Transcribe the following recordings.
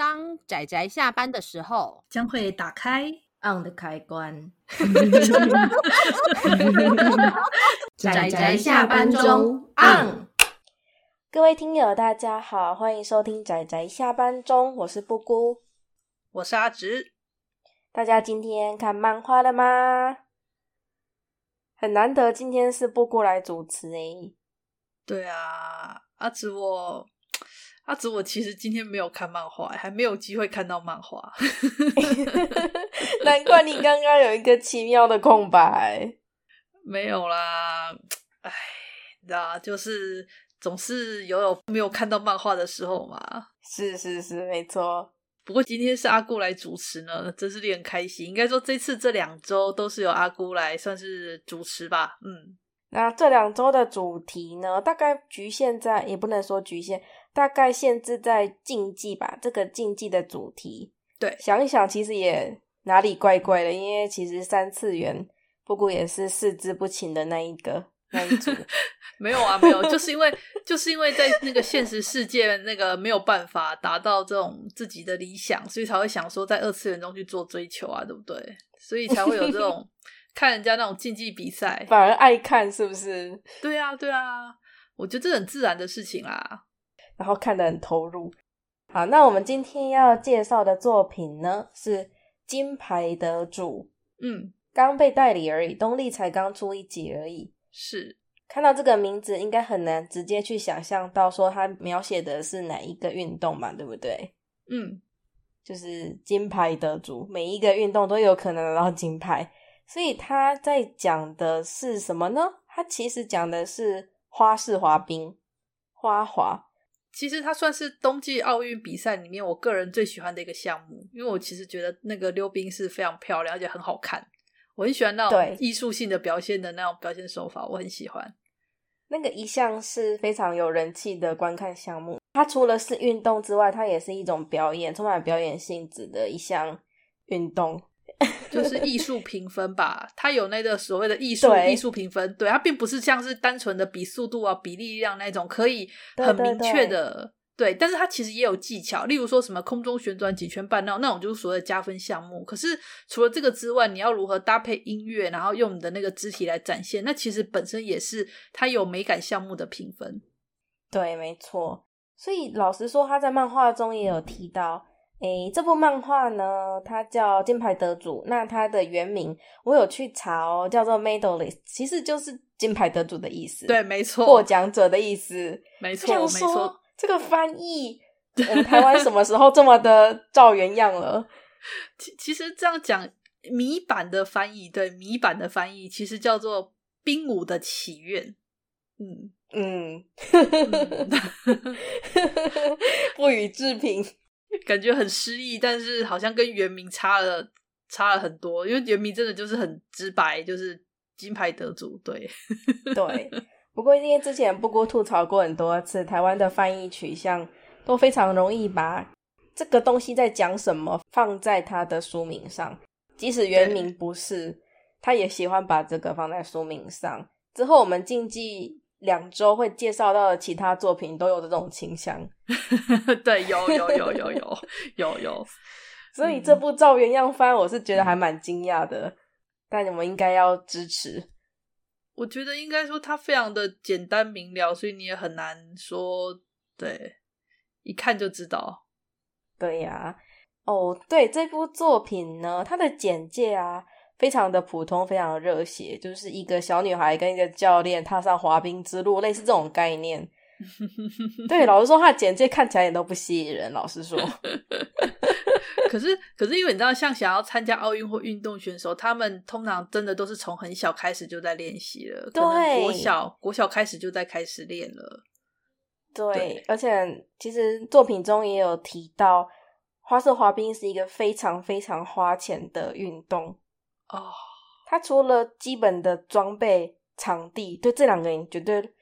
当仔仔下班的时候，将会打开 on 的开关。仔仔下班中 on。各位听友，大家好，欢迎收听仔仔下班中，我是布姑，我是阿直。大家今天看漫画了吗？很难得，今天是布姑来主持诶。对啊，阿直我。阿紫，我其实今天没有看漫画，还没有机会看到漫画。难怪你刚刚有一个奇妙的空白。没有啦，哎，你知道，就是总是有有没有看到漫画的时候嘛。是是是，没错。不过今天是阿姑来主持呢，真是令人开心。应该说这次这两周都是由阿姑来算是主持吧。嗯，那这两周的主题呢，大概局限在，也不能说局限。大概限制在竞技吧，这个竞技的主题。对，想一想，其实也哪里怪怪的，因为其实三次元不过也是四肢不勤的那一个那一组。没有啊，没有，就是因为就是因为在那个现实世界那个没有办法达到这种自己的理想，所以才会想说在二次元中去做追求啊，对不对？所以才会有这种 看人家那种竞技比赛，反而爱看，是不是？对啊，对啊，我觉得这很自然的事情啦。然后看得很投入。好，那我们今天要介绍的作品呢，是金牌得主。嗯，刚被代理而已，东立才刚出一集而已。是，看到这个名字，应该很难直接去想象到说他描写的是哪一个运动嘛，对不对？嗯，就是金牌得主，每一个运动都有可能拿到金牌。所以他在讲的是什么呢？他其实讲的是花式滑冰，花滑。其实它算是冬季奥运比赛里面我个人最喜欢的一个项目，因为我其实觉得那个溜冰是非常漂亮，而且很好看。我很喜欢那种艺术性的表现的那种表现手法，我很喜欢。那个一项是非常有人气的观看项目，它除了是运动之外，它也是一种表演，充满表演性质的一项运动。就是艺术评分吧，它有那个所谓的艺术艺术评分，对，它并不是像是单纯的比速度啊、比力量那种可以很明确的，对，对，对，对，但是它其实也有技巧，例如说什么空中旋转几圈半那种，那种就是所谓的加分项目。可是除了这个之外，你要如何搭配音乐，然后用你的那个肢体来展现，那其实本身也是它有美感项目的评分。对，没错。所以老实说，他在漫画中也有提到。诶，这部漫画呢，它叫《金牌得主》。那它的原名我有去查哦，叫做 “Medalist”，其实就是金牌得主的意思。对，没错，获奖者的意思。没错，没错。这个翻译，我们台湾什么时候这么的照原样了？其其实这样讲，米版的翻译，对，米版的翻译其实叫做《冰舞的祈愿》。嗯嗯，不予置评。感觉很诗意，但是好像跟原名差了差了很多，因为原名真的就是很直白，就是金牌得主。对对，不过因为之前布姑吐槽过很多次，台湾的翻译取向都非常容易把这个东西在讲什么放在他的书名上，即使原名不是，他也喜欢把这个放在书名上。之后我们禁忌。两周会介绍到的其他作品都有这种倾向，对，有有有有有有有，所以这部照原样翻，我是觉得还蛮惊讶的，嗯、但你们应该要支持。我觉得应该说它非常的简单明了，所以你也很难说，对，一看就知道。对呀、啊，哦，对，这部作品呢，它的简介啊。非常的普通，非常的热血，就是一个小女孩跟一个教练踏上滑冰之路，类似这种概念。对，老实说，他的简介看起来也都不吸引人。老实说，可是，可是因为你知道，像想要参加奥运或运动选手，他们通常真的都是从很小开始就在练习了，对，国小国小开始就在开始练了。对，对，而且其实作品中也有提到，花式滑冰是一个非常非常花钱的运动。哦，oh. 他除了基本的装备、场地，对这两个人绝对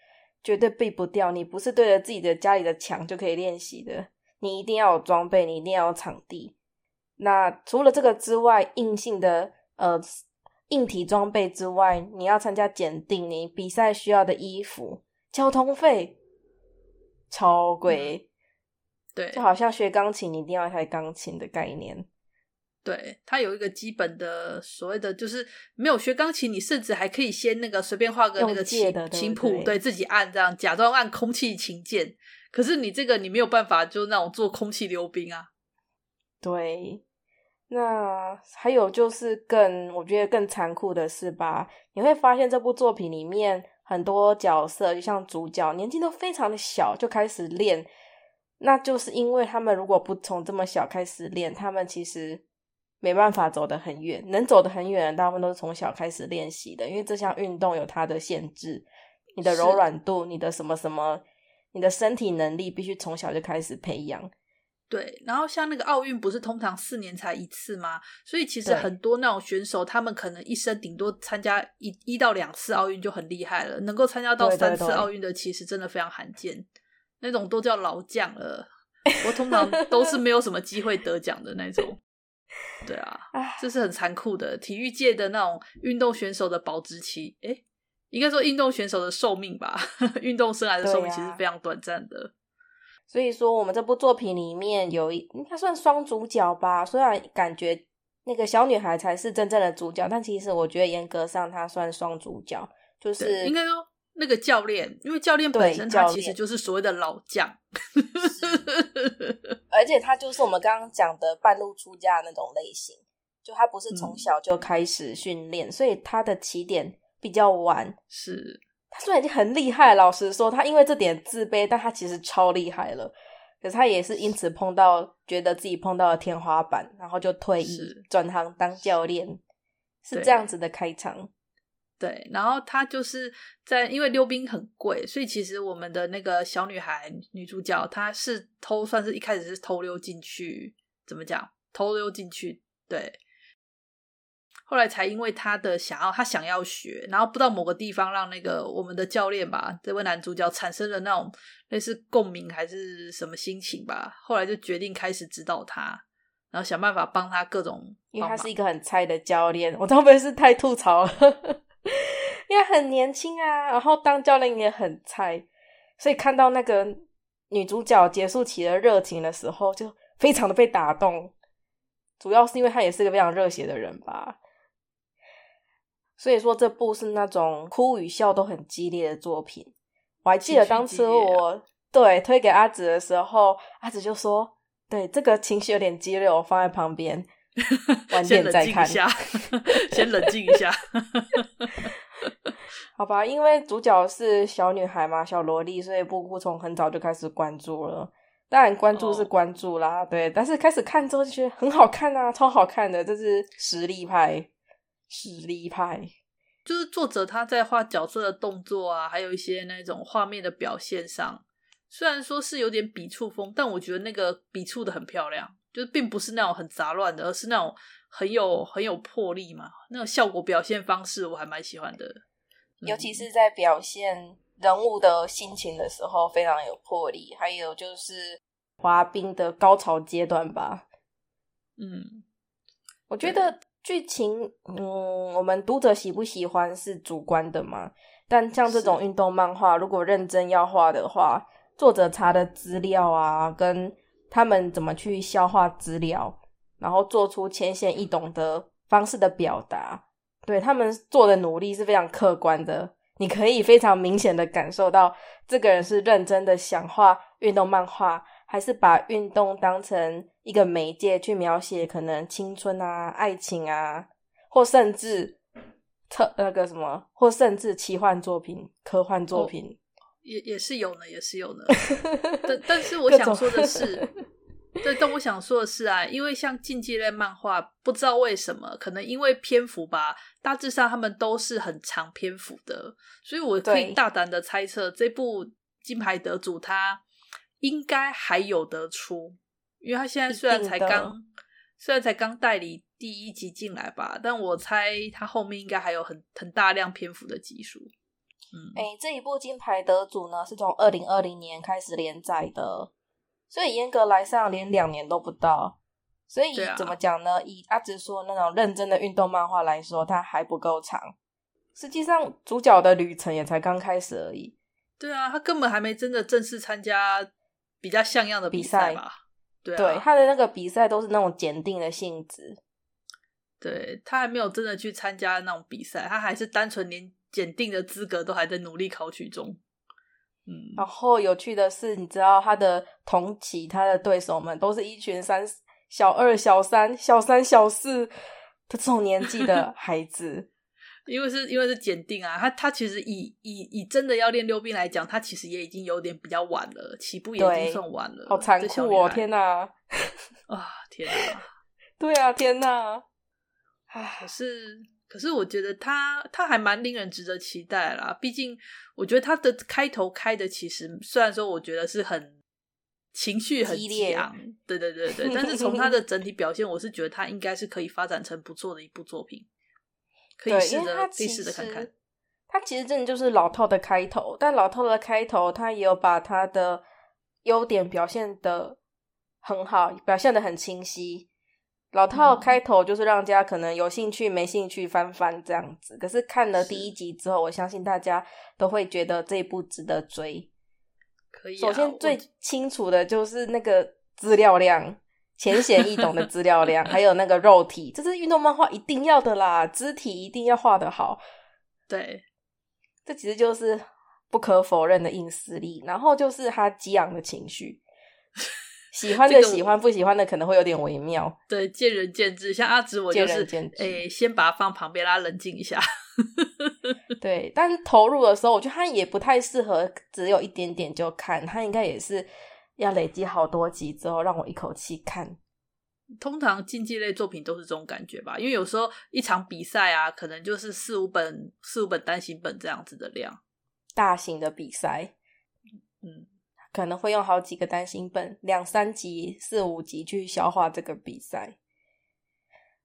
绝对避不掉。你不是对着自己的家里的墙就可以练习的，你一定要有装备，你一定要有场地。那除了这个之外，硬性的呃硬体装备之外，你要参加检定，你比赛需要的衣服、交通费超贵。对，就好像学钢琴，你一定要一台钢琴的概念。对，它有一个基本的所谓的，就是没有学钢琴，你甚至还可以先那个随便画个那个琴琴谱，对自己按这样，假装按空气琴键。可是你这个你没有办法，就那种做空气溜冰啊。对，那还有就是更我觉得更残酷的是吧？你会发现这部作品里面很多角色，就像主角，年纪都非常的小就开始练，那就是因为他们如果不从这么小开始练，他们其实。没办法走得很远，能走得很远的大部分都是从小开始练习的，因为这项运动有它的限制，你的柔软度、你的什么什么、你的身体能力必须从小就开始培养。对，然后像那个奥运不是通常四年才一次吗？所以其实很多那种选手，他们可能一生顶多参加一一到两次奥运就很厉害了，能够参加到三次奥运的其实真的非常罕见，对对对，那种都叫老将了。我通常都是没有什么机会得奖的那种。对啊，这是很残酷的体育界的那种运动选手的保质期，诶，应该说运动选手的寿命吧，运动生涯的寿命其实非常短暂的。所以说，我们这部作品里面有一应该算双主角吧，虽然感觉那个小女孩才是真正的主角，但其实我觉得严格上她算双主角，就是应该说。那个教练，因为教练本身他其实就是所谓的老将，而且他就是我们刚刚讲的半路出家的那种类型，就他不是从小就开始训练，嗯、所以他的起点比较晚。是，他虽然已经很厉害，老实说，他因为这点自卑，但他其实超厉害了。可是他也是因此碰到，觉得自己碰到了天花板，然后就退役转行当教练，是这样子的开场。对，然后他就是在，因为溜冰很贵，所以其实我们的那个小女孩女主角，她是偷，算是一开始是偷溜进去，怎么讲？偷溜进去，对。后来才因为她的想要，她想要学，然后不知道某个地方让那个我们的教练吧，这位男主角产生了那种类似共鸣还是什么心情吧，后来就决定开始指导他，然后想办法帮他各种，因为他是一个很菜的教练，我会不会是太吐槽了？因为很年轻啊，然后当教练也很菜，所以看到那个女主角结束起了热情的时候，就非常的被打动。主要是因为她也是个非常热血的人吧，所以说这部是那种哭与笑都很激烈的作品。我还记得当初我对推给阿紫的时候，阿紫就说：“对，这个情绪有点激烈，我放在旁边。” 晚点再看，先冷静一下，先冷静一下。好吧，因为主角是小女孩嘛，小萝莉，所以布布从很早就开始关注了。当然，关注是关注啦，oh. 对。但是开始看之后就觉得很好看啊，超好看的，这是实力派，实力派。就是作者他在画角色的动作啊，还有一些那种画面的表现上，虽然说是有点笔触风，但我觉得那个笔触的很漂亮。就是并不是那种很杂乱的，而是那种很有很有魄力嘛，那种效果表现方式我还蛮喜欢的，尤其是。在表现人物的心情的时候非常有魄力。还有就是滑冰的高潮阶段吧，嗯，我觉得剧情，嗯，我们读者喜不喜欢是主观的嘛，但像这种运动漫画，如果认真要画的话，作者查的资料啊，跟他们怎么去消化资料，然后做出浅显易懂的方式的表达，对，他们做的努力是非常客观的。你可以非常明显的感受到，这个人是认真的想画运动漫画，还是把运动当成一个媒介去描写可能青春啊、爱情啊，或甚至特那个什么，或甚至奇幻作品、科幻作品。哦也也是有呢，也是有呢。但但是我想说的是，对，但我想说的是啊，因为像竞技类漫画，不知道为什么，可能因为篇幅吧，大致上他们都是很长篇幅的，所以我可以大胆的猜测，这部金牌得主他应该还有得出，因为他现在虽然才刚，虽然才刚代理第一集进来吧，但我猜他后面应该还有很很大量篇幅的集数。嗯，哎，这一部金牌得主呢，是从二零二零年开始连载的，所以严格来上连两年都不到。所以怎么讲呢？以阿直说那种认真的运动漫画来说，它还不够长。实际上，主角的旅程也才刚开始而已。对啊，他根本还没真的正式参加比较像样的比赛吧。对，啊、对，他的那个比赛都是那种检定的性质。对，他还没有真的去参加那种比赛，他还是单纯连检定的资格都还在努力考取中。嗯，然后有趣的是，你知道他的同期他的对手们都是一群三小二、小三、小三、小四的这种年纪的 孩子。因为是因为是检定啊，他他其实以以以真的要练溜冰来讲，他其实也已经有点比较晚了，起步也已经算晚了。好残酷哦！天哪！啊天哪！对啊天哪！可是可是我觉得他他还蛮令人值得期待啦。毕竟我觉得他的开头开的其实虽然说我觉得是很情绪很激昂，对对对对，但是从他的整体表现，我是觉得他应该是可以发展成不错的一部作品。可以试着，可以试着看看。他其实真的就是老套的开头，但老套的开头，他也有把他的优点表现的很好，表现的很清晰。老套开头就是让大家可能有兴趣、没兴趣翻翻这样子。可是看了第一集之后，我相信大家都会觉得这一部值得追。可以啊，首先最清楚的就是那个资料量。浅显易懂的资料量，还有那个肉体，这是运动漫画一定要的啦，肢体一定要画得好。对，这其实就是不可否认的硬实力。然后就是他激昂的情绪，喜欢的喜欢，不喜欢的可能会有点微妙。对，见仁见智。像阿紫，我就是诶、欸，先把它放旁边，让它冷静一下。对，但是投入的时候，我觉得它也不太适合只有一点点就看，它应该也是。要累积好多集之后，让我一口气看。通常竞技类作品都是这种感觉吧，因为有时候一场比赛啊，可能就是四五本、四五本单行本这样子的量。大型的比赛，嗯，可能会用好几个单行本，两三集、四五集去消化这个比赛。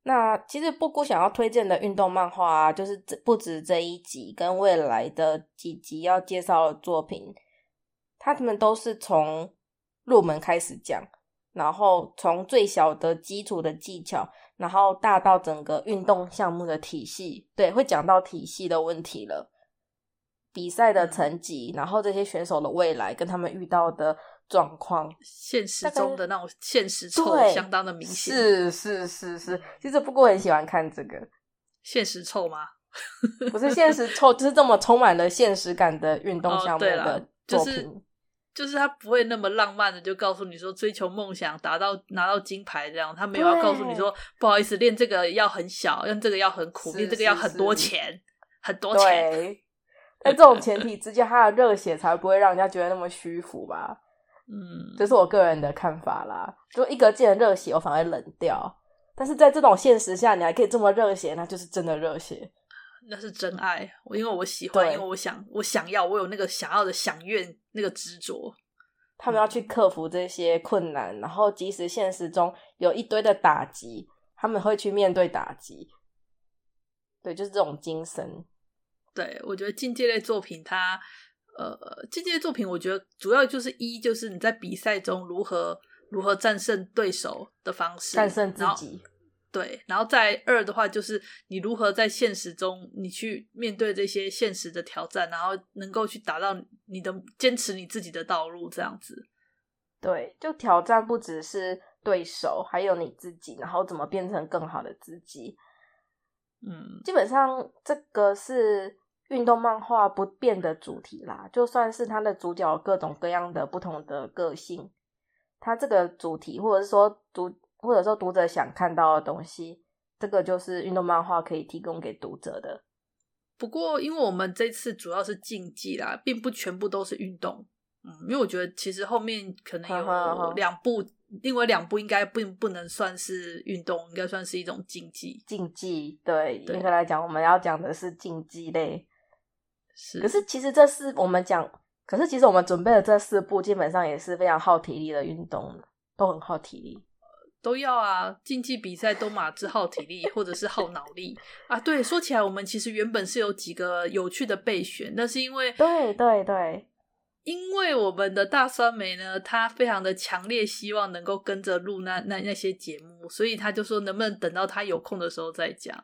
那其实布谷想要推荐的运动漫画啊，就是这不止这一集，跟未来的几集要介绍的作品，他们都是从。入门开始讲，然后从最小的基础的技巧，然后大到整个运动项目的体系，对，会讲到体系的问题了，比赛的成绩，然后这些选手的未来跟他们遇到的状况，现实中的那种现实臭相当的明显，是是是是，其实不过很喜欢看这个现实臭吗？不是现实臭，就是这么充满了现实感的运动项目的作品。哦就是他不会那么浪漫的就告诉你说追求梦想达到拿到金牌这样，他没有要告诉你说不好意思练这个要很小，练这个要很苦，练这个要很多钱，很多钱。对，在这种前提之下，他的热血才不会让人家觉得那么虚浮吧？嗯，这是我个人的看法啦。就一格劲的热血，我反而冷掉。但是在这种现实下，你还可以这么热血，那就是真的热血。那是真爱，因为我喜欢，因为我想，我想要，我有那个想要的想愿，那个执着。他们要去克服这些困难，嗯、然后即使现实中有一堆的打击，他们会去面对打击。对，就是这种精神。对，我觉得竞技类作品它，它呃，竞技类作品，我觉得主要就是一，就是你在比赛中如何如何战胜对手的方式，战胜自己。对，然后再二的话，就是你如何在现实中，你去面对这些现实的挑战，然后能够去达到你的坚持你自己的道路，这样子。对，就挑战不只是对手，还有你自己，然后怎么变成更好的自己。嗯，基本上这个是运动漫画不变的主题啦，就算是它的主角各种各样的不同的个性，它这个主题或者是说读。或者说读者想看到的东西，这个就是运动漫画可以提供给读者的。不过，因为我们这次主要是竞技啦，并不全部都是运动。嗯，因为我觉得其实后面可能有两部，另外两部应该并不能算是运动，应该算是一种竞技。竞技，对，严格来讲，我们要讲的是竞技类。是，可是其实这是我们讲，可是其实我们准备的这四步基本上也是非常耗体力的运动，都很耗体力。都要啊，竞技比赛都马之耗体力，或者是耗脑力啊。对，说起来，我们其实原本是有几个有趣的备选，但是因为对对对，因为我们的大酸梅呢，他非常的强烈希望能够跟着录那那那些节目，所以他就说能不能等到他有空的时候再讲。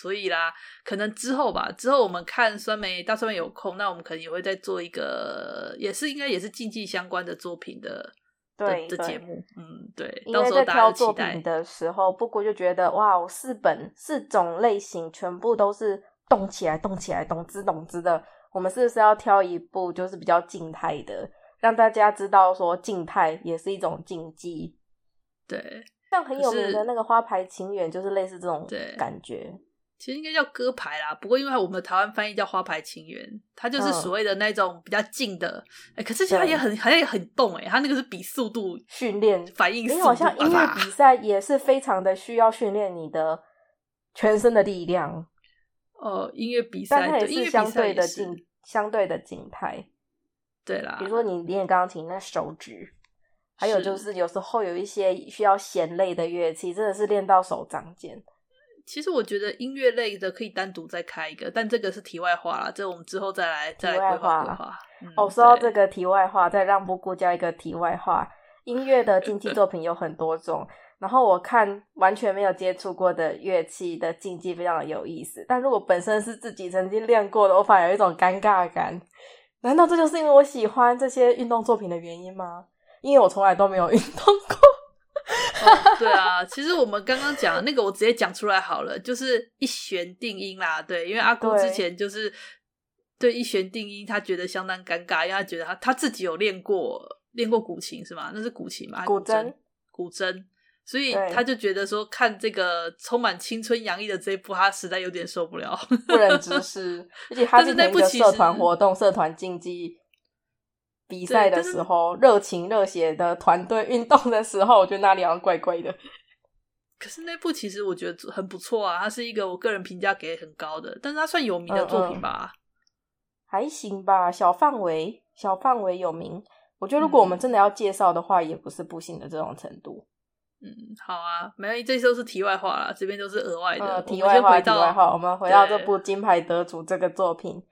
所以啦，可能之后吧，之后我们看酸梅大酸梅有空，那我们可能也会再做一个，也是应该也是竞技相关的作品的对的节目，嗯，对。因为在挑作品的时候，布谷就觉得哇，四本四种类型全部都是动起来、动起来、动之动之的，我们是不是要挑一部就是比较静态的，让大家知道说静态也是一种竞技？对，像很有名的那个《花牌情缘》就是类似这种感觉。其实应该叫歌牌啦，不过因为我们的台湾翻译叫花牌情缘，它就是所谓的那种比较静的。哎、嗯欸，可是它也很好像也很动哎、欸，它那个是比速度训练反应速度，因为好像音乐比赛也是非常的需要训练你的全身的力量。呃，音乐比赛，但它也是相对的静，相对的静态。对啦，比如说你练钢琴，那手指，还有就是有时候有一些需要弦类的乐器，真的是练到手长茧。其实我觉得音乐类的可以单独再开一个，但这个是题外话啦，这我们之后再来再来规划规划。哦，说到这个题外话，再让布谷加一个题外话。音乐的竞技作品有很多种，然后我看完全没有接触过的乐器的竞技非常的有意思。但如果本身是自己曾经练过的，我反而有一种尴尬感。难道这就是因为我喜欢这些运动作品的原因吗？因为我从来都没有运动过。哦、对啊，其实我们刚刚讲的那个，我直接讲出来好了，就是一弦定音啦。对，因为阿姑之前就是对一弦定音，他觉得相当尴尬，因为他觉得他他自己有练过练过古琴是吗？那是古琴吗？古筝，古筝，所以他就觉得说看这个充满青春洋溢的这一部，他实在有点受不了，不忍直 视。而且他是那部社团活动、社团竞技。比赛的时候，热情热血的团队运动的时候，我觉得那里好像怪怪的。可是那部其实我觉得很不错啊，它是一个我个人评价给很高的，但是它算有名的作品吧？嗯嗯，还行吧，小范围小范围有名。我觉得如果我们真的要介绍的话，嗯，也不是不行的这种程度。嗯，好啊，没有，这些都是题外话啦，这边都是额外的。呃，题外话，题外话，我们回到这部金牌得主这个作品。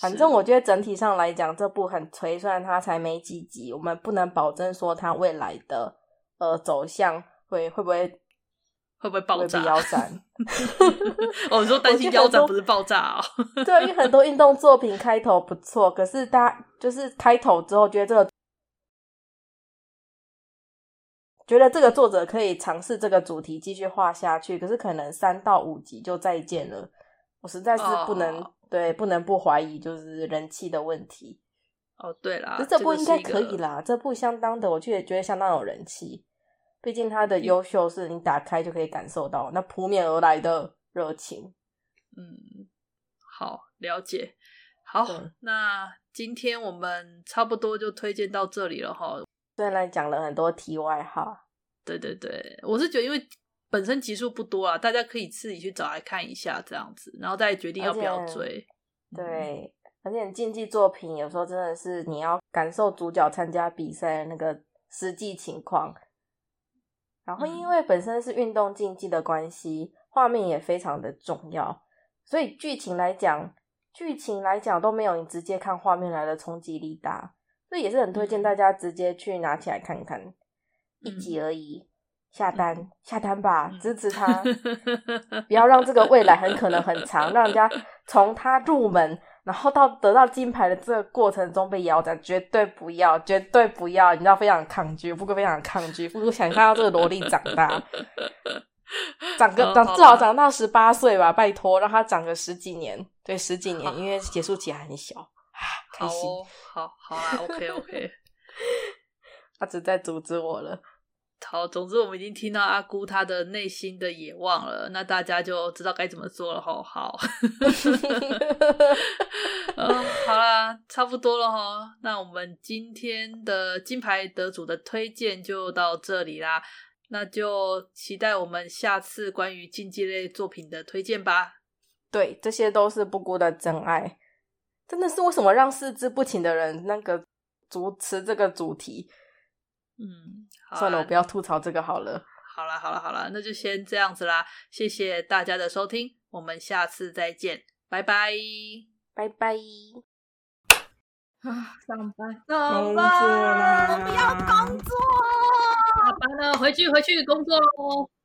反正我觉得整体上来讲，这部很催，虽然它才没几集，我们不能保证说它未来的呃走向会会不会会不会爆炸腰 斩。哦，你说担心腰斩不是爆炸哦？对，因为很多运动作品开头不错，可是大家就是开头之后觉得这个觉得这个作者可以尝试这个主题继续画下去，可是可能三到五集就再见了，我实在是不能。Oh. 对，不能不怀疑，就是人气的问题。哦，对啦，这部应该可以啦，这，这部相当的，我觉得觉得相当有人气。毕竟它的优秀是你打开就可以感受到那扑面而来的热情。嗯，好，了解。好，那今天我们差不多就推荐到这里了哈。虽然讲了很多题外话，对对对，我是觉得因为。本身集数不多啊，大家可以自己去找来看一下这样子，然后再决定要不要追。对，而且竞技作品有时候真的是你要感受主角参加比赛的那个实际情况。然后因为本身是运动竞技的关系，画面也非常的重要，所以剧情来讲，剧情来讲都没有你直接看画面来的冲击力大，所以也是很推荐大家直接去拿起来看看，一集而已。下单下单吧，支持 他，不要让这个未来很可能很长，让人家 从他入门，然后到得到金牌的这个过程中被腰斩，绝对不要，绝对不要，你知道非常抗拒，不过非常抗拒，不过想看到这个萝莉长大，长个长至少长到十八岁吧，拜托，让他长个十几年，对，十几年，因为结束期还很小啊，开心，好、哦、好，好啊，OK OK，他只在阻止我了。好，总之我们已经听到阿姑她的内心的野望了，那大家就知道该怎么做了吼。好，嗯，好啦，差不多了哈。那我们今天的金牌得主的推荐就到这里啦，那就期待我们下次关于竞技类作品的推荐吧。对，这些都是布谷的真爱，真的是为什么让四肢不勤的人那个主持这个主题？嗯，算了，我不要吐槽这个好了。好了，好了，好了，那就先这样子啦。谢谢大家的收听，我们下次再见，拜拜，拜拜。啊，上班，上班，我不要工作，下班了，回去，回去工作喽。